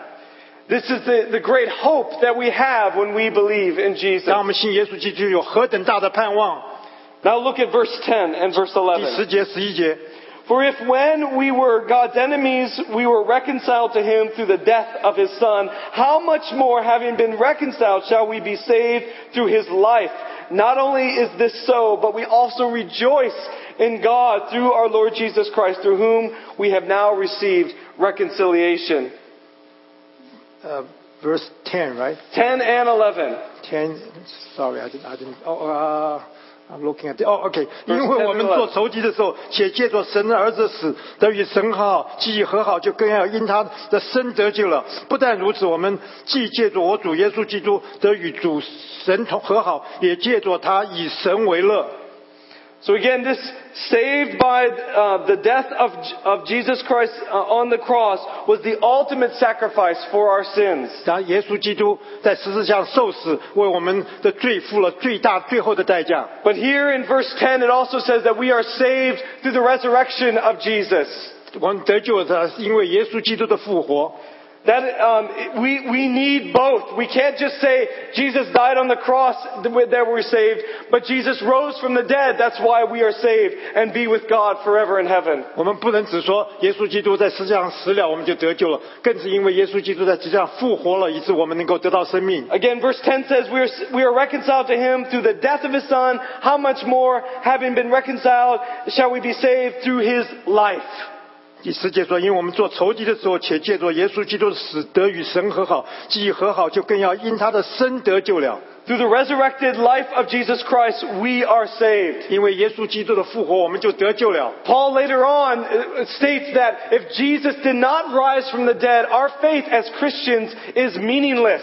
Speaker 1: This is the, the great hope that we have when we believe in Jesus.
Speaker 2: 让我们信耶稣基督有何等大的盼望！
Speaker 1: Now look at verse 10 and verse
Speaker 2: 第
Speaker 1: 11. For if when we were God's enemies, we were reconciled to him through the death of his son, how much more, having been reconciled, shall we be saved through his life? Not only is this so, but we also rejoice in God through our Lord Jesus Christ, through whom we have now received reconciliation.
Speaker 2: Uh, verse 10, right?
Speaker 1: 10 and 11.
Speaker 2: 10, sorry, I didn't, I didn't, oh, uh, I'm looking at. 哦、
Speaker 1: OK，Verse
Speaker 2: 因为我们做仇敌的时候，且借着神的儿子死，得与神和好，既和好，就更要因他的生得救了。不但如此，我们既借着我主耶稣基督得与主神同和好，也借着他以神为乐。
Speaker 1: So again, this saved by uh, the death of, of Jesus Christ uh, on the cross was the ultimate sacrifice for our sins.
Speaker 2: 当耶稣基督在十字架上受死，为我们的罪付了最大最后的代价。
Speaker 1: But here in verse 10, it also says that we are saved through the resurrection of Jesus.
Speaker 2: 我们得救的是因为耶稣基督的复活。
Speaker 1: That um, we, we need both. We can't just say Jesus died on the cross that we're saved, but Jesus rose from the dead. That's why we are saved and be with God forever in heaven.
Speaker 2: 我们不能只说耶稣基督在十字架上死了，我们就得救了，更是因为耶稣基督在十字架上复活了，以致我们能够得到生命。
Speaker 1: Again, verse 10 says we are, we are reconciled to Him through the death of His Son. How much more, having been reconciled, shall we be saved through His life?
Speaker 2: 第十节说，因为我们做仇敌的时候，且借着耶稣基督的死得与神和好，既已和好，就更要因他的生得救了。
Speaker 1: Through the resurrected life of Jesus Christ, we are saved.
Speaker 2: 因为耶稣基督的复活，我们就得救了。
Speaker 1: Paul later on uh, states that if Jesus did not rise from the dead, our faith as Christians is meaningless.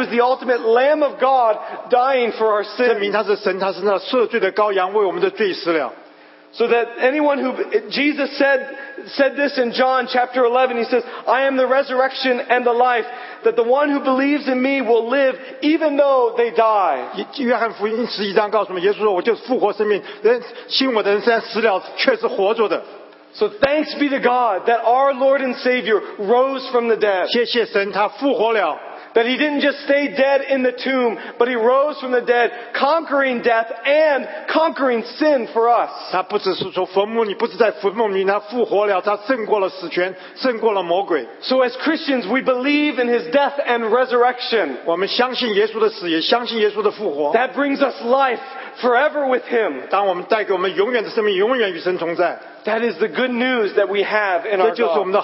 Speaker 1: was the ultimate Lamb of God dying for our
Speaker 2: 证明
Speaker 1: sins.
Speaker 2: 他是神，他是那赦罪的羔羊，为我们的罪死了。
Speaker 1: So that anyone who, Jesus said, said this in John chapter 11, he says, I am the resurrection and the life, that the one who believes in me will live even though they die.
Speaker 2: 约翰福音十一章告诉我们，耶稣说：“我就是复活生命，人信我的人虽然死了，却是活着的。
Speaker 1: So thanks be to God that our Lord and Savior rose from the dead.
Speaker 2: ”谢谢神，他复活了。
Speaker 1: That he didn't just stay dead in the tomb, but he rose from the dead, conquering death and conquering sin for us.
Speaker 2: 他不只是从坟墓里，不是在坟墓里，他复活了，他胜过了死权，胜过了魔鬼。
Speaker 1: So as Christians, we believe in his death and resurrection.
Speaker 2: 我们相信耶稣的死，也相信耶稣的复活。
Speaker 1: That brings us life forever with him.
Speaker 2: 当我们带给我们永远的生命，永远与神同在，
Speaker 1: That is the good news that we have in
Speaker 2: 这
Speaker 1: our
Speaker 2: 就是我们
Speaker 1: God.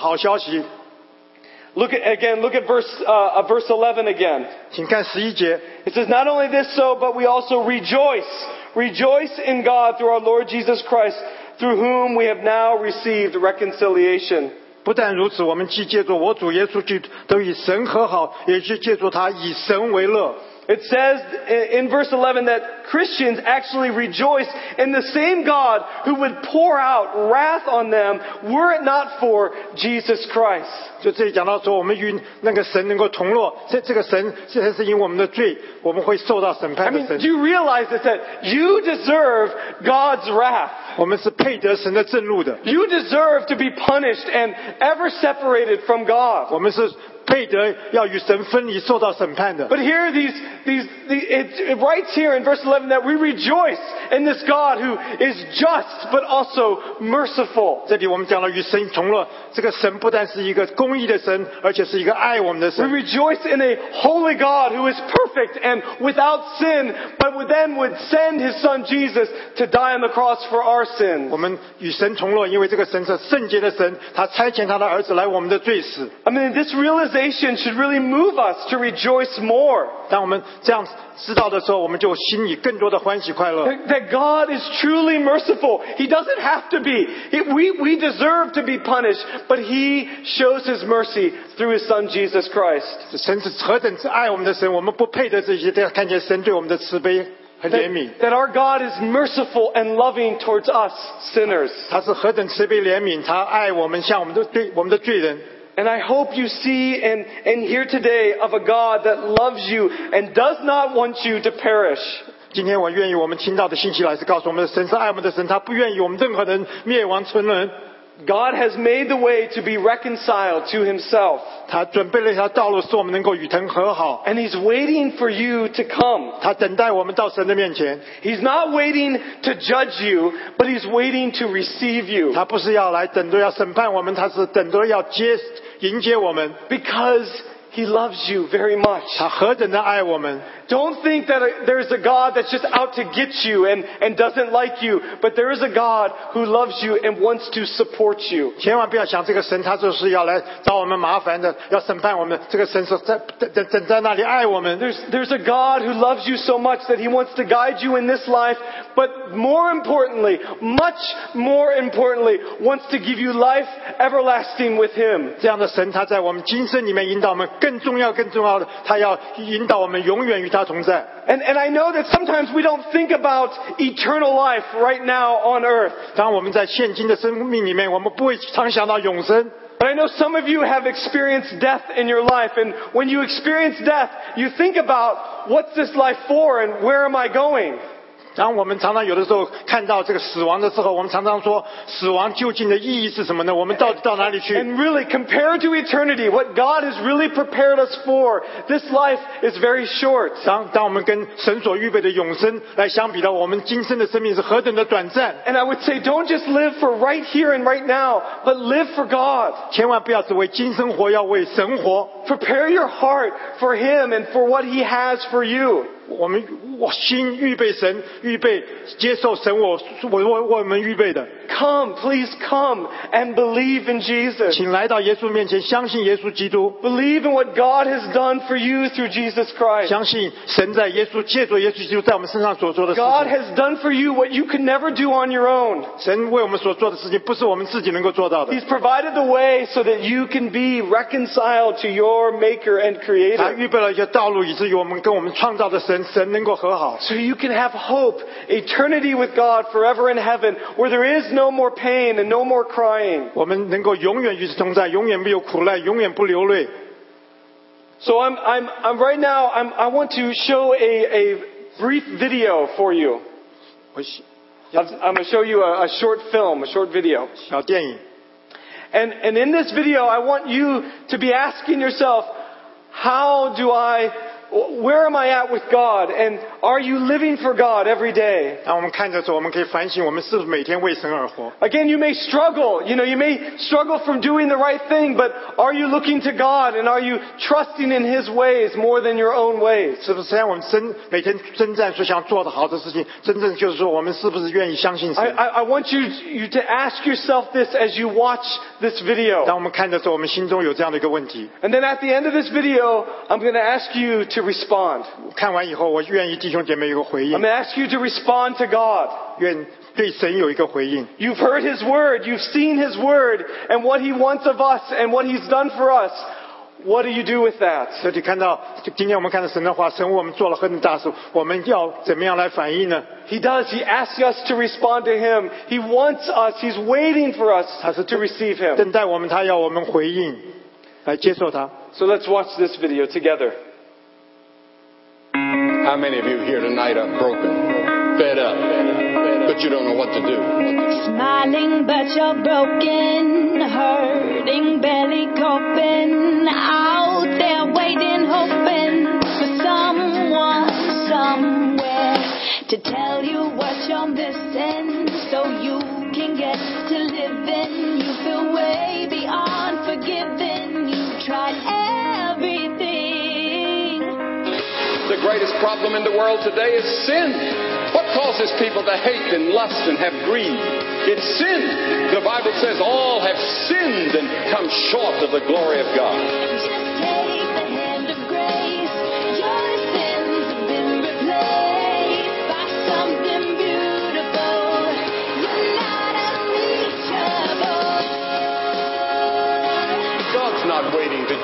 Speaker 2: 的好消息。
Speaker 1: Look at, again, look at verse, uh, uh, verse 11 again.
Speaker 2: 请看十一节，
Speaker 1: It says, not only this so, but we also rejoice. Rejoice in God through our Lord Jesus Christ, through whom we have now received reconciliation.
Speaker 2: 不但如此，我们既借着我主耶稣基督都与神和好，也是借着他以神为乐。
Speaker 1: It says in in verse 11 that Christians actually rejoice in the same God who would pour out wrath on them were it not for Jesus Christ.
Speaker 2: 就这里讲到说，我们与那个神能够同乐，这这个神现在是因为我们的罪，我们会受到审
Speaker 1: I
Speaker 2: 判的
Speaker 1: mean,
Speaker 2: 神
Speaker 1: do。you realize this, that you deserve God's wrath?
Speaker 2: 我们是配得神的正路的，
Speaker 1: You deserve to be punished and ever separated from God.
Speaker 2: 我们是 配得要与神分离、受到审判的。
Speaker 1: But here, these, these, the, it, it writes here in verse 11 that we rejoice in this God who is just but also merciful.
Speaker 2: 这里我们讲了与神同乐，这个神不但是一个公义的神，而且是一个爱我们的
Speaker 1: We
Speaker 2: 神。
Speaker 1: rejoice in a holy God who is perfect and without sin, but would then would send his son Jesus to die on the cross for our sins.
Speaker 2: 我们与神同乐，因为这个神是圣洁的神，他差遣他的儿子来我们的罪死。
Speaker 1: I mean, this realization should really move us to rejoice more.
Speaker 2: 当我们这样知道的时候，我们就心里更多的欢喜快乐。
Speaker 1: That that God is truly merciful. He doesn't have to be. He- we, we deserve to be punished, but He shows His mercy through His Son Jesus Christ.
Speaker 2: 神是何等之爱我们的神，我们不配得这些，但看见神对我们的慈悲和
Speaker 1: That,
Speaker 2: 怜悯。
Speaker 1: that our God is merciful and loving towards us, sinners.
Speaker 2: 他是何等慈悲怜悯，他爱我们，像我们的对我们的罪人。
Speaker 1: And I hope you see and, and hear today of a God that loves you and does not want you to perish.
Speaker 2: 今天我愿意我们听到的信息来是告诉我们的神是爱我们的神，他不愿意我们任何人灭亡沉沦，
Speaker 1: God has made the way to be reconciled to Himself.
Speaker 2: 他准备了一条道路，使我们能够与神和好。
Speaker 1: And He's waiting for you to come.
Speaker 2: 他等待我们到神的面前，
Speaker 1: He's not waiting to judge you, but He's waiting to receive you.
Speaker 2: 他不是要来等着要审判我们，他是等着要接迎接我们。
Speaker 1: Because He loves you very much.
Speaker 2: 他何等的爱我们！
Speaker 1: Don't think that a, there's a God that's just out to get you and, and doesn't like you, but there is a God who loves you and wants to support you.
Speaker 2: 千万不要想这个神，他就是要来找我们麻烦的，要审判我们。这个神是在等等等在那里爱我们。
Speaker 1: There's, there's a God who loves you so much that He wants to guide you in this life, but more importantly, much more importantly, wants to give you life everlasting with Him.
Speaker 2: 这样的神，他在我们今生里面引导我们，更重要、更重要的，他要引导我们永远与他同在。
Speaker 1: And, and I know that sometimes we don't think about eternal life right now on earth.
Speaker 2: 当我们在现今的生命里面，我们不会常想到永生。
Speaker 1: But I know some of you have experienced death in your life, and when you experience death, you think about what's this life for and where am I going?
Speaker 2: 当我们常常有的时候看到这个死亡的时候，我们常常说，死亡究竟的意义是什么呢？我们到底到哪里去？
Speaker 1: And really, compared to eternity, what God has really prepared us for, this life is very short.
Speaker 2: 当当我们跟神所预备的永生来相比的，我们今生的生命是何等的短暂！
Speaker 1: And I would say, don't just live for right here and right now, but live for God.
Speaker 2: 千万不要只为今生活，要为神活。
Speaker 1: Prepare your heart for Him and for what He has for you.
Speaker 2: 我们我心预备神，预备接受神我我为我们预备的，
Speaker 1: Come, please come and believe in Jesus.
Speaker 2: 请来到耶稣面前，相信耶稣基督，
Speaker 1: Believe in what God has done for you through Jesus Christ.
Speaker 2: 相信神在耶稣借着耶稣基督在我们身上所做的事
Speaker 1: God
Speaker 2: 情。
Speaker 1: has done for you what you could never do on your own.
Speaker 2: 神为我们所做的事情，不是我们自己能够做到的。
Speaker 1: He's provided the way so that you can be reconciled to your Maker and
Speaker 2: 他
Speaker 1: Creator.
Speaker 2: 预备了一些道路，以至于我们跟我们创造的神， 神能够和好，
Speaker 1: So you can have hope, eternity with God forever in heaven, where there is no more pain and no more crying.
Speaker 2: 我们能够永远与之同在，永远没有苦难，永远不流泪。
Speaker 1: So I'm, I'm, I'm right now, I'm, I want to show a, a brief video for you.
Speaker 2: 我喜
Speaker 1: I'm, I'm going to show you a, a short film, a short video.
Speaker 2: 小电影，
Speaker 1: And, and in this video, I want you to be asking yourself, how do I, where am I at with God? And are you living for God every day?
Speaker 2: 当我们看着时候，我们可以反省，我们是不是每天为神而活？
Speaker 1: Again, you may struggle. You know, you may struggle from doing the right thing, but are you looking to God and are you trusting in His ways more than your own ways?
Speaker 2: 是不是？虽然我们真每天征战所想做的好的事情，真正就是说，我们是不是愿意相信
Speaker 1: I,
Speaker 2: 神？
Speaker 1: I, I want you, you to ask yourself this as you watch this video.
Speaker 2: 当我们看的时候，我们心中有这样的一个问题。
Speaker 1: And then at the end of this video, I'm going to ask you to respond.
Speaker 2: 看完以后，我愿意弟兄姐妹有个回
Speaker 1: I'm
Speaker 2: 应
Speaker 1: going，to ask you to respond to God.
Speaker 2: 愿 对神有一个回应。
Speaker 1: You've heard His Word, you've seen His Word, and what He wants of us and what He's done for us. What do you do with that?
Speaker 2: 所以你看到今天我们看到神的话，神为我们做了很大事，我们要怎么样来反应呢？
Speaker 1: He does. He asks us to respond to Him. He wants us. He's waiting for us
Speaker 2: 他是
Speaker 1: to receive Him.
Speaker 2: 等待我们，他要我们回应，来接受他。
Speaker 1: So let's watch this video together.
Speaker 3: How many of you here tonight are broken, fed up, but you don't know what to do?
Speaker 4: Smiling, but you're broken, hurting, barely coping. Out there waiting, hoping for someone somewhere to tell you what you're missing so you can get to living. You feel way beyond
Speaker 3: greatest problem in the world today is sin. What causes people to hate and lust and have greed? It's sin. The Bible says all have sinned and come short of the glory of God.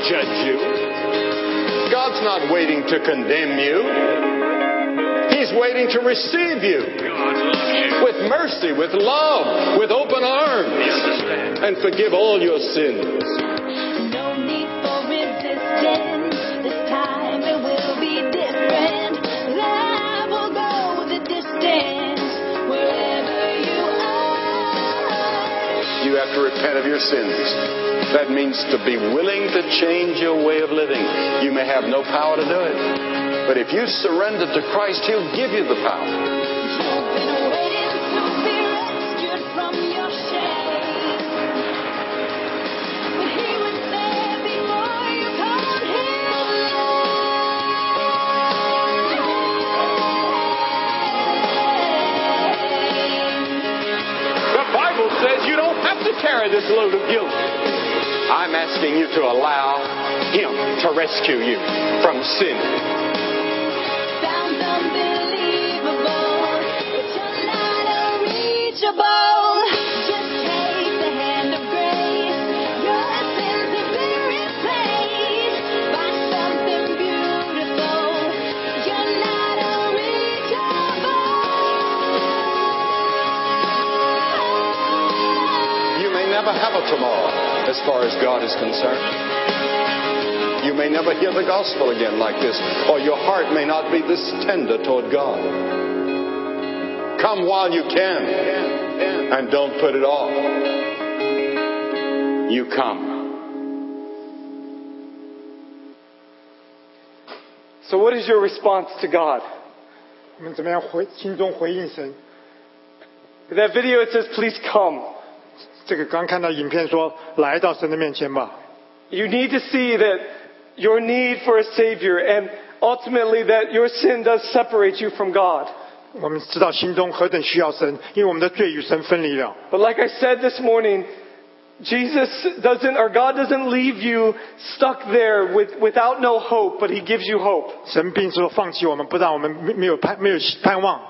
Speaker 3: Judge you. Not waiting to condemn you. He's waiting to receive you with mercy, with love, with open arms, and forgive all your sins. To repent of your sins. That means to be willing to change your way of living. You may have no power to do it. But if you surrender to Christ, He'll give you the power. Carry this load of guilt. I'm asking you to allow Him to rescue you from sin. God is concerned. You may never hear the gospel again like this, or your heart may not be this tender toward God. Come while you can, and don't put it off. You come.
Speaker 1: So, what is your response to God?
Speaker 2: 我们怎么样回心中回应神？
Speaker 1: In that video, it says, Please come.
Speaker 2: 这个刚看到影片说，来到神的面前吧。
Speaker 1: You need to see that your need for a Savior and ultimately that your sin does separate you from God.
Speaker 2: 我们知道心中何等需要神，因为我们的罪与神分离了。
Speaker 1: But like I said this morning, Jesus doesn't, or God doesn't leave you stuck there with, without no hope, but He gives you hope.
Speaker 2: 神并说放弃我们，不让我们没没有盼没有盼望。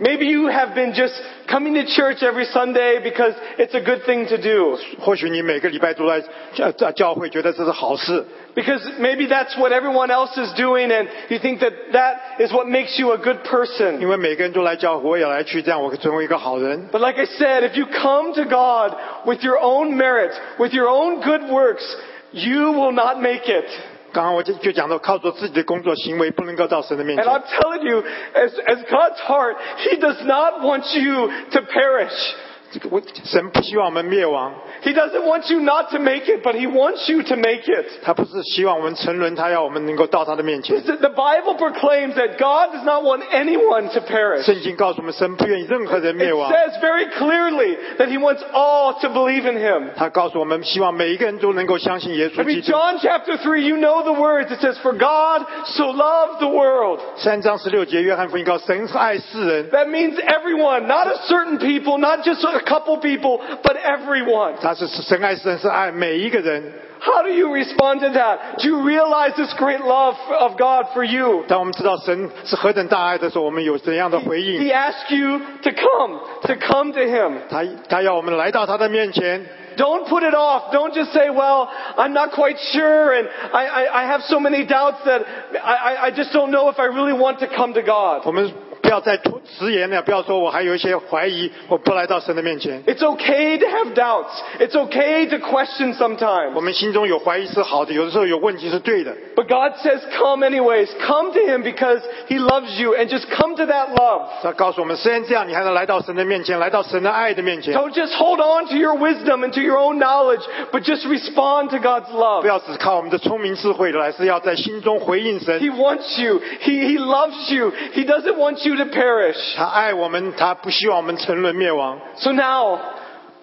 Speaker 1: Maybe you have been just coming to church every Sunday because it's a good thing to do.
Speaker 2: 或许你每个礼拜都来教教教会，觉得这是好事，
Speaker 1: Because maybe that's what everyone else is doing and you think that that is what makes you a good person.
Speaker 2: 因为每个人都来教会，我也来去，这样我可以成为一个好人。
Speaker 1: But like I said, if you come to God with your own merit, with your own good works, you will not make it.
Speaker 2: 刚刚我就就讲到，靠着自己的工作行为不能够到神的面
Speaker 1: And
Speaker 2: 前
Speaker 1: I'm。telling you, as, as God's heart, He does not want you to perish.
Speaker 2: 这个我神不希望我们灭亡，
Speaker 1: He doesn't want you not to make it, but He wants you to make it.
Speaker 2: 他不是希望我们沉沦，他要我们能够到他的面前。
Speaker 1: The Bible proclaims that God does not want anyone to perish.
Speaker 2: 圣经告诉我们，神不愿意任何人
Speaker 1: It
Speaker 2: 灭亡。
Speaker 1: says very clearly that He wants all to believe in Him.
Speaker 2: 他告诉我们，希望每一个人都能够相信耶
Speaker 1: I
Speaker 2: 稣
Speaker 1: mean,
Speaker 2: 基督。
Speaker 1: John chapter 3, you know the words. It says, For God so loved the world.
Speaker 2: 三章十六节，约翰福音告诉神爱世人，
Speaker 1: That means everyone, not a certain people, not just a a couple people, but everyone.
Speaker 2: 他是神爱世人，是爱每一个人。
Speaker 1: How do you respond to that? Do you realize this great love of God for you?
Speaker 2: 当我们知道神是何等大爱的时候，我们有怎样的回
Speaker 1: He
Speaker 2: 应？
Speaker 1: asks you to come, to come to Him.
Speaker 2: 他他要我们来到他的面前，
Speaker 1: Don't put it off. Don't just say, well, I'm not quite sure and I, I, I have so many doubts that I, I, I just don't know if I really want to come to God.
Speaker 2: 我们 不要再拖迟延了，不要说我还有一些怀疑，我不来到神的面前。
Speaker 1: It's okay to have doubts. It's okay to question sometimes.
Speaker 2: 我们心中有怀疑是好的，有的时候有问题是对的。
Speaker 1: But God says, come anyways. Come to Him because He loves you and just come to that love.
Speaker 2: 他告诉我们，虽然这样，你还能来到神的面前，来到神的爱的面前，
Speaker 1: Don't just hold on to your wisdom and to your own knowledge, but just respond to God's
Speaker 2: 不
Speaker 1: love.
Speaker 2: 要只靠我们的聪明智慧来，是要在心中回应神
Speaker 1: He。wants you. He, he loves you. He doesn't want you to perish.
Speaker 2: 他爱我们，他不希望我们沉沦灭亡。
Speaker 1: So now,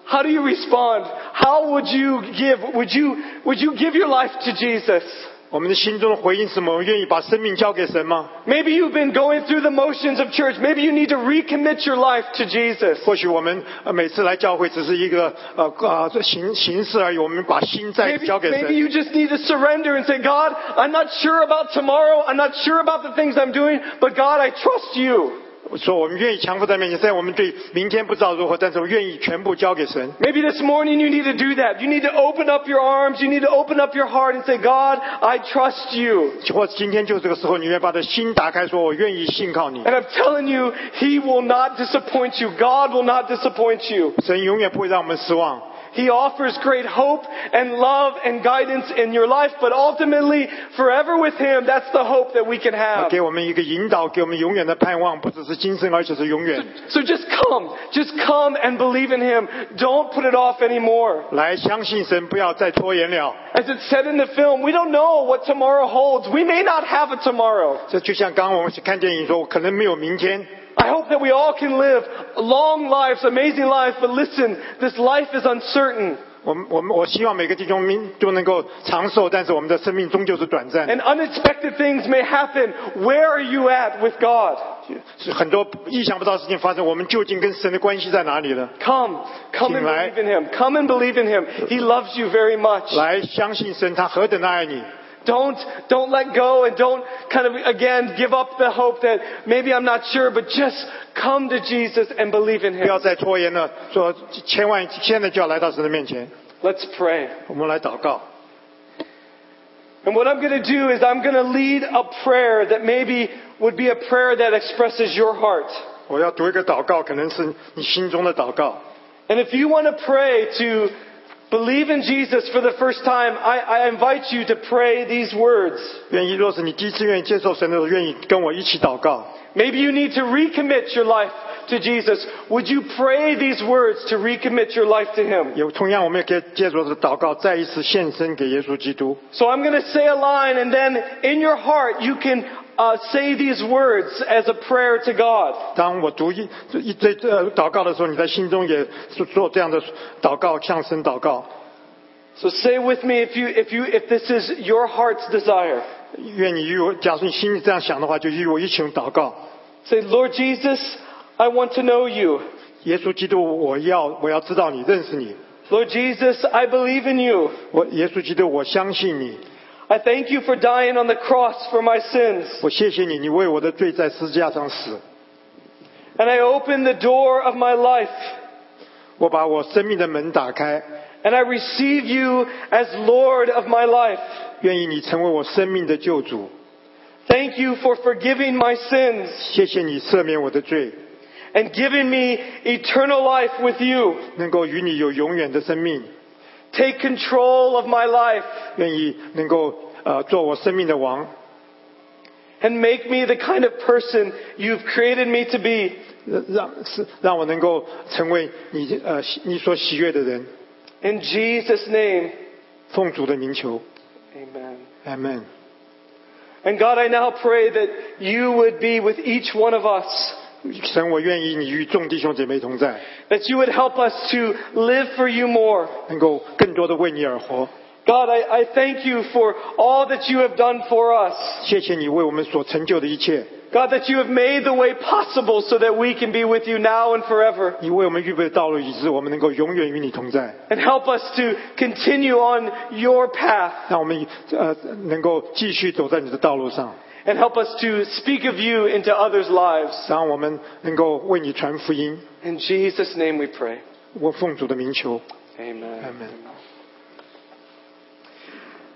Speaker 1: how do you respond? How would you give? Would you, would you give your life to Jesus?
Speaker 2: 我们的心中的回应是什么？我们愿意把生命交给神吗？
Speaker 1: Maybe you've been going through the motions of church. Maybe you need to recommit your life to Jesus.
Speaker 2: 或许我们呃每次来教会只是一个呃呃这形形式而已，我们把心再
Speaker 1: Maybe,
Speaker 2: 交给
Speaker 1: maybe
Speaker 2: 神。
Speaker 1: you just need to surrender and say, God, I'm not sure about tomorrow. I'm not sure about the things I'm doing, but God, I trust you.
Speaker 2: 说我们愿意强迫在面前，虽然我们对明天不知道如何，但是我愿意全部交给神。
Speaker 1: Maybe this morning you need to do that. You need to open up your arms. You need to open up your heart and say, God, I trust you.
Speaker 2: 或者今天就这个时候，你愿意把你的心打开，说我愿意信靠你。
Speaker 1: And I'm telling you, He will not disappoint you. God will not disappoint you.
Speaker 2: 神永远不会让我们失望。
Speaker 1: He offers great hope and love and guidance in your life, but ultimately, forever with Him, that's the hope that we can
Speaker 2: 他
Speaker 1: have.
Speaker 2: 给我们一个引导，给我们永远的盼望，不只是今生，而且是永远。
Speaker 1: So just come. Just come and believe in Him. Don't put it off anymore.
Speaker 2: 来相信神，不要再拖延了。
Speaker 1: As it said in the film, we don't know what tomorrow holds. We may not have a tomorrow.
Speaker 2: 这就像刚刚我们看电影说，可能没有明天。
Speaker 1: I hope that we all can live long lives, amazing lives, but listen, this life is uncertain.
Speaker 2: 我们我们我希望每个弟兄民都能够长寿，但是我们的生命终究是短暂。
Speaker 1: And unexpected things may happen. Where are you at with God?
Speaker 2: 是很多意想不到的事情发生，我们究竟跟神的关系在哪里呢？
Speaker 1: Come. Come and
Speaker 2: 请来。
Speaker 1: believe in Him. Come and believe in Him. He loves you very much.
Speaker 2: 来相信神，他何等的爱你！
Speaker 1: Don't, don't let go and don't kind of again give up the hope that maybe I'm not sure, but just come to Jesus and believe in
Speaker 2: 不要
Speaker 1: Him.
Speaker 2: 再拖延了，说千万现在就要来到神的面前。
Speaker 1: Let's pray.
Speaker 2: 我们来祷告。
Speaker 1: And what I'm going to do is I'm going to lead a prayer that maybe would be a prayer that expresses your heart.
Speaker 2: 我要读一个祷告，可能是你心中的祷告。
Speaker 1: And if you want to pray to believe in Jesus for the first time, I, I invite you to pray these words. Maybe you need to recommit your life to Jesus. Would you pray these words to recommit your life to Him? So I'm going to say a line, and then in your heart you can uh, say these words as a prayer to God.
Speaker 2: 当我读一一这呃祷告的时候，你在心中也做做这样的祷告，向神祷告。
Speaker 1: So say with me if, you, if, you, if this is your heart's desire.
Speaker 2: 愿你与我，假如你心里这样想的话，就与我一起祷告。
Speaker 1: Say, Lord Jesus, I want to know you.
Speaker 2: 耶稣基督，我要我要知道你，认识你。
Speaker 1: Lord Jesus, I believe in you.
Speaker 2: 我耶稣基督，我相信你。
Speaker 1: I thank you for dying on the cross for my sins.
Speaker 2: 我谢谢你，你为我的罪在十字架上死。
Speaker 1: And I open the door of my life.
Speaker 2: 我把我生命的门打开，
Speaker 1: And I receive you as Lord of my life.
Speaker 2: 愿意你成为我生命的救主。
Speaker 1: Thank you for forgiving my sins
Speaker 2: 谢谢你赦免我的罪，
Speaker 1: and giving me eternal life with you.
Speaker 2: 能够与你有永远的生命。
Speaker 1: Take control of my life
Speaker 2: 愿意能够呃做我生命的王，
Speaker 1: and make me the kind of person you've created me to be.
Speaker 2: 让是让我能够成为你呃喜你所喜悦的人。
Speaker 1: In Jesus' name,
Speaker 2: 奉主的名求
Speaker 1: amen.
Speaker 2: ，Amen。
Speaker 1: And God, I now pray that you would be with each one of us.
Speaker 2: 神，我愿意你与众弟兄姐妹同在，
Speaker 1: That you would help us to live for you more.
Speaker 2: 能够更多的为你而活。
Speaker 1: God, I, I thank you for all that you have done for us.
Speaker 2: 谢谢你为我们所成就的一切。
Speaker 1: God, that you have made the way possible so that we can be with you now and forever.
Speaker 2: 你为我们预备的道路，以致我们能够永远与你同在。
Speaker 1: And help us to continue on your path
Speaker 2: 让我们呃能够继续走在你的道路上，
Speaker 1: and help us to speak of you into others' lives.
Speaker 2: 让我们能够为你传福音。
Speaker 1: In Jesus' name we pray.
Speaker 2: 我奉主的名求，
Speaker 1: Amen.
Speaker 2: Amen